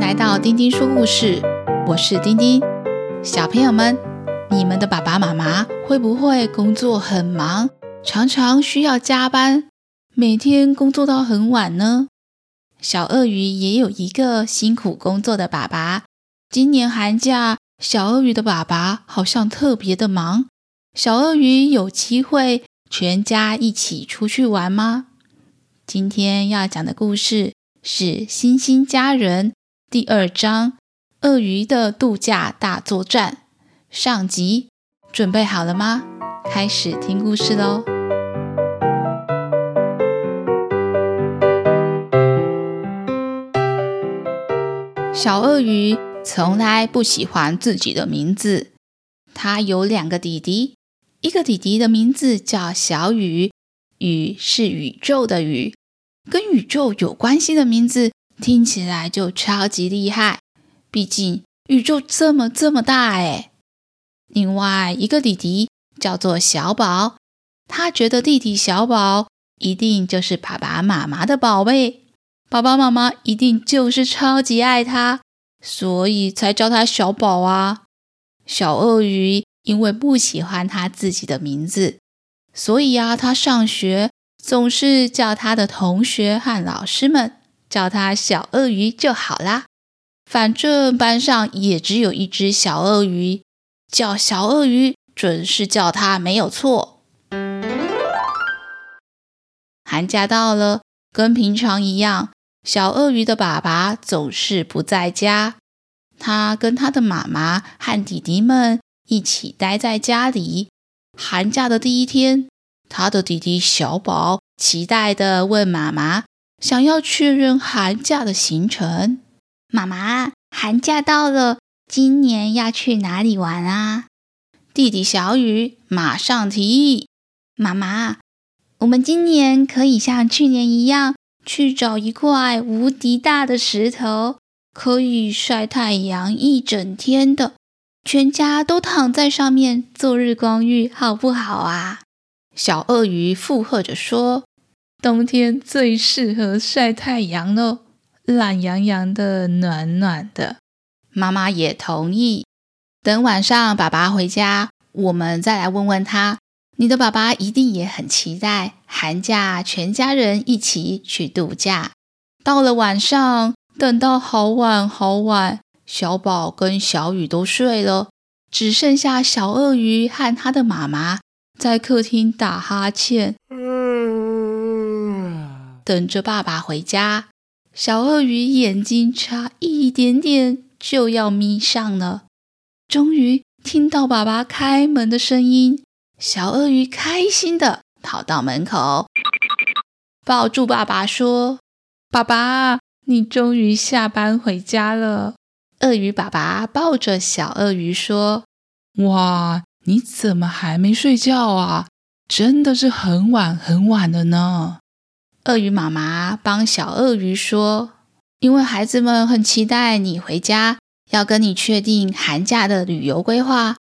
来到丁丁说故事，我是丁丁。小朋友们，你们的爸爸妈妈会不会工作很忙，常常需要加班，每天工作到很晚呢？小鳄鱼也有一个辛苦工作的爸爸。今年寒假，小鳄鱼的爸爸好像特别的忙。小鳄鱼有机会全家一起出去玩吗？今天要讲的故事是《星星家人》第二章《鳄鱼的度假大作战》上集。准备好了吗？开始听故事喽！小鳄鱼从来不喜欢自己的名字。它有两个弟弟。一个弟弟的名字叫小宇，宇是宇宙的宇，跟宇宙有关系的名字听起来就超级厉害。毕竟宇宙这么这么大哎。另外一个弟弟叫做小宝，他觉得弟弟小宝一定就是爸爸妈妈的宝贝，爸爸妈妈一定就是超级爱他，所以才叫他小宝啊。小鳄鱼。因为不喜欢他自己的名字，所以啊，他上学总是叫他的同学和老师们叫他小鳄鱼就好啦。反正班上也只有一只小鳄鱼，叫小鳄鱼准是叫他没有错。寒假到了，跟平常一样，小鳄鱼的爸爸总是不在家，他跟他的妈妈和弟弟们。一起待在家里。寒假的第一天，他的弟弟小宝期待地问妈妈，想要确认寒假的行程。妈妈，寒假到了，今年要去哪里玩啊？弟弟小雨马上提议：妈妈，我们今年可以像去年一样，去找一块无敌大的石头，可以晒太阳一整天的。全家都躺在上面做日光浴，好不好啊？小鳄鱼附和着说：“冬天最适合晒太阳喽，懒洋洋的，暖暖的。”妈妈也同意。等晚上爸爸回家，我们再来问问他。你的爸爸一定也很期待寒假全家人一起去度假。到了晚上，等到好晚好晚。小宝跟小雨都睡了，只剩下小鳄鱼和他的妈妈在客厅打哈欠，等着爸爸回家。小鳄鱼眼睛差一点点就要眯上了，终于听到爸爸开门的声音，小鳄鱼开心地跑到门口，抱住爸爸说：“爸爸，你终于下班回家了。”鳄鱼爸爸抱着小鳄鱼说：“哇，你怎么还没睡觉啊？真的是很晚很晚了呢。”鳄鱼妈妈帮小鳄鱼说：“因为孩子们很期待你回家，要跟你确定寒假的旅游规划，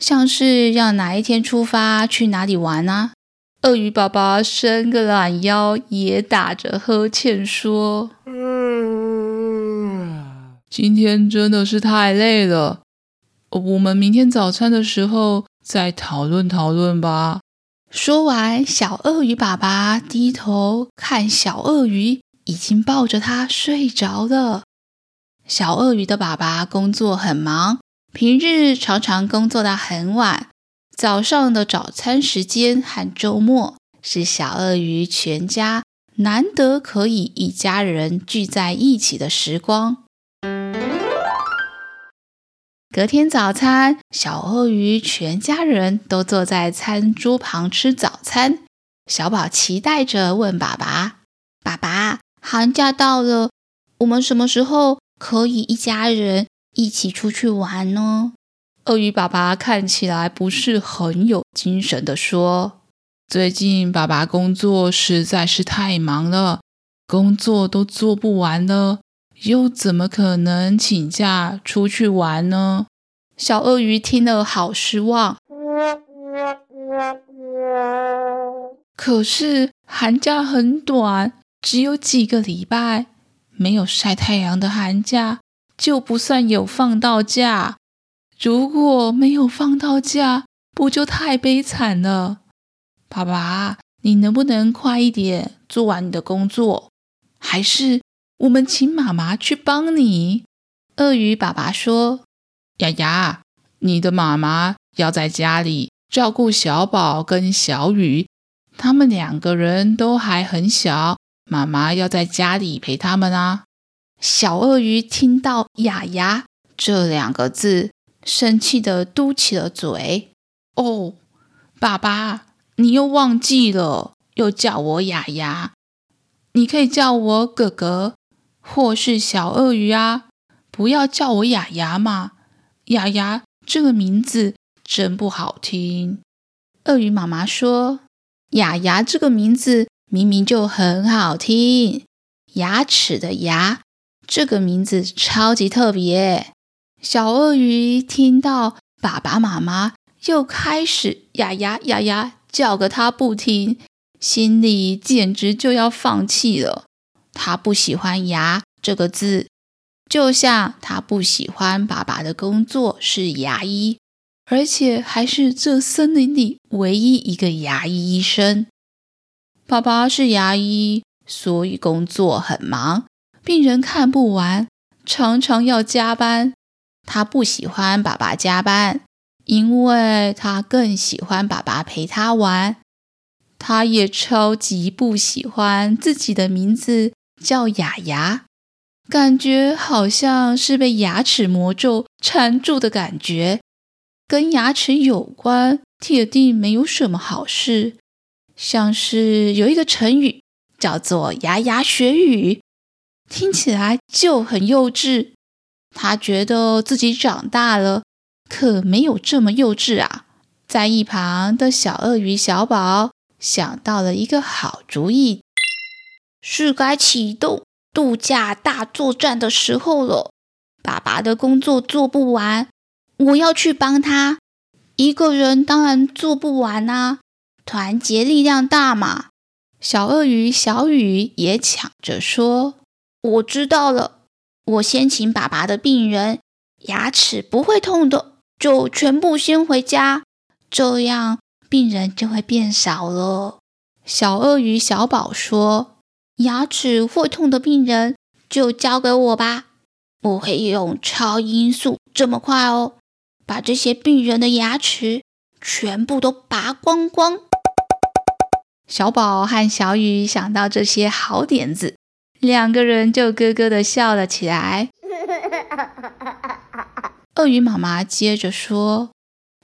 像是要哪一天出发，去哪里玩啊？”鳄鱼爸爸伸个懒腰，也打着呵欠说：“嗯。”今天真的是太累了，我们明天早餐的时候再讨论讨论吧。说完，小鳄鱼爸爸低头看小鳄鱼，已经抱着它睡着了。小鳄鱼的爸爸工作很忙，平日常常工作到很晚。早上的早餐时间和周末是小鳄鱼全家难得可以一家人聚在一起的时光。隔天早餐，小鳄鱼全家人都坐在餐桌旁吃早餐。小宝期待着问爸爸：“爸爸，寒假到了，我们什么时候可以一家人一起出去玩呢？”鳄鱼爸爸看起来不是很有精神地说：“最近爸爸工作实在是太忙了，工作都做不完了。”又怎么可能请假出去玩呢？小鳄鱼听了好失望。可是寒假很短，只有几个礼拜，没有晒太阳的寒假就不算有放到假。如果没有放到假，不就太悲惨了？爸爸，你能不能快一点做完你的工作？还是我们请妈妈去帮你？鳄鱼爸爸说：“雅雅，你的妈妈要在家里照顾小宝跟小雨，他们两个人都还很小，妈妈要在家里陪他们啊。”小鳄鱼听到“雅雅”这两个字，生气的嘟起了嘴。哦，爸爸，你又忘记了，又叫我雅雅。你可以叫我哥哥，或是小鳄鱼啊，不要叫我丫丫嘛。丫丫这个名字真不好听。鳄鱼妈妈说：“丫丫这个名字明明就很好听，牙齿的牙，这个名字超级特别。”小鳄鱼听到爸爸妈妈。又开始呀呀呀呀叫个他不停，心里简直就要放弃了。他不喜欢“牙”这个字，就像他不喜欢爸爸的工作是牙医，而且还是这森林里唯一一个牙医医生。爸爸是牙医，所以工作很忙，病人看不完，常常要加班。他不喜欢爸爸加班。因为他更喜欢爸爸陪他玩，他也超级不喜欢自己的名字叫雅雅，感觉好像是被牙齿魔咒缠住的感觉。跟牙齿有关，铁定没有什么好事。像是有一个成语叫做“牙牙学语”，听起来就很幼稚。他觉得自己长大了。可没有这么幼稚啊！在一旁的小鳄鱼小宝想到了一个好主意，是该启动度假大作战的时候了。爸爸的工作做不完，我要去帮他。一个人当然做不完啊，团结力量大嘛！小鳄鱼小雨也抢着说：“我知道了，我先请爸爸的病人，牙齿不会痛的。”就全部先回家，这样病人就会变少了。小鳄鱼小宝说：“牙齿会痛的病人就交给我吧，我会用超音速这么快哦，把这些病人的牙齿全部都拔光光。”小宝和小雨想到这些好点子，两个人就咯咯的笑了起来。鳄鱼妈妈接着说：“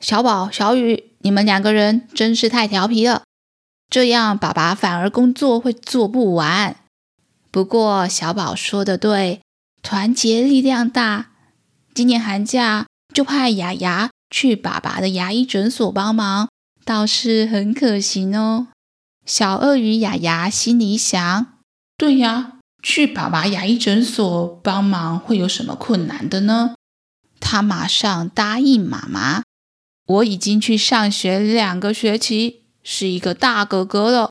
小宝、小雨，你们两个人真是太调皮了，这样爸爸反而工作会做不完。不过小宝说的对，团结力量大。今年寒假就派雅雅去爸爸的牙医诊所帮忙，倒是很可行哦。”小鳄鱼雅雅心里想：“对呀，去爸爸牙医诊所帮忙会有什么困难的呢？”他马上答应妈妈：“我已经去上学两个学期，是一个大哥哥了。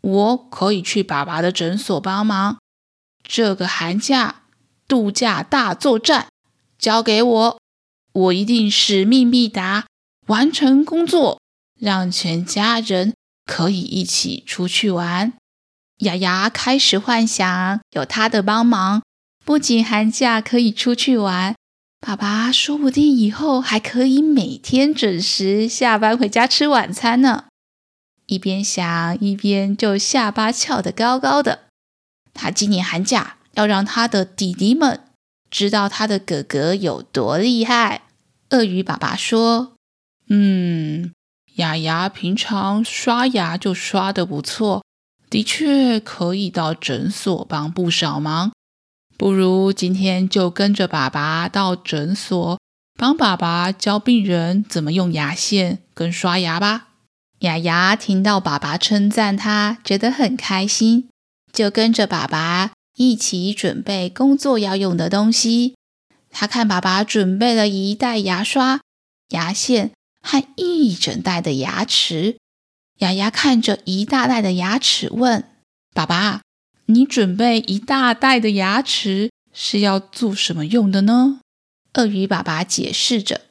我可以去爸爸的诊所帮忙。这个寒假度假大作战交给我，我一定使命必达，完成工作，让全家人可以一起出去玩。”丫丫开始幻想有他的帮忙，不仅寒假可以出去玩。爸爸说不定以后还可以每天准时下班回家吃晚餐呢。一边想一边就下巴翘得高高的。他今年寒假要让他的弟弟们知道他的哥哥有多厉害。鳄鱼爸爸说：“嗯，雅雅平常刷牙就刷得不错，的确可以到诊所帮不少忙。”不如今天就跟着爸爸到诊所，帮爸爸教病人怎么用牙线跟刷牙吧。雅雅听到爸爸称赞他，觉得很开心，就跟着爸爸一起准备工作要用的东西。他看爸爸准备了一袋牙刷、牙线和一整袋的牙齿。雅雅看着一大袋的牙齿，问爸爸。你准备一大袋的牙齿是要做什么用的呢？鳄鱼爸爸解释着：“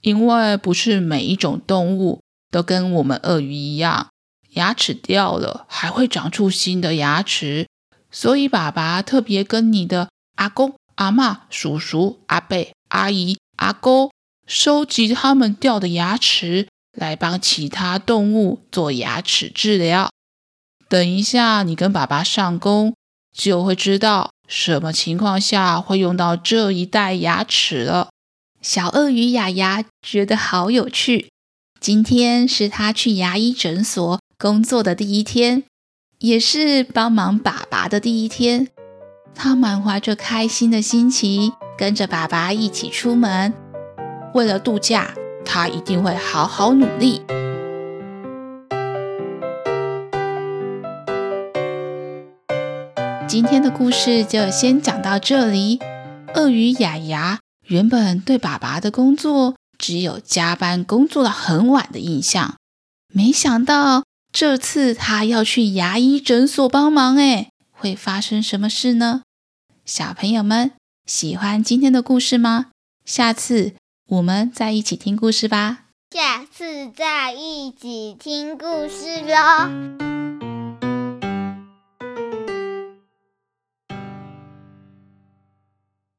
因为不是每一种动物都跟我们鳄鱼一样，牙齿掉了还会长出新的牙齿，所以爸爸特别跟你的阿公、阿嬷、叔叔、阿伯、阿姨、阿公收集他们掉的牙齿，来帮其他动物做牙齿治疗。等一下，你跟爸爸上工，就会知道。”什么情况下会用到这一袋牙齿了？小鳄鱼雅雅觉得好有趣。今天是他去牙医诊所工作的第一天，也是帮忙爸爸的第一天。他满怀着开心的心情，跟着爸爸一起出门。为了度假，他一定会好好努力。今天的故事就先讲到这里。鳄鱼雅雅原本对爸爸的工作只有加班工作到很晚的印象，没想到这次他要去牙医诊所帮忙，诶，会发生什么事呢？小朋友们喜欢今天的故事吗？下次我们再一起听故事吧。下次再一起听故事喽。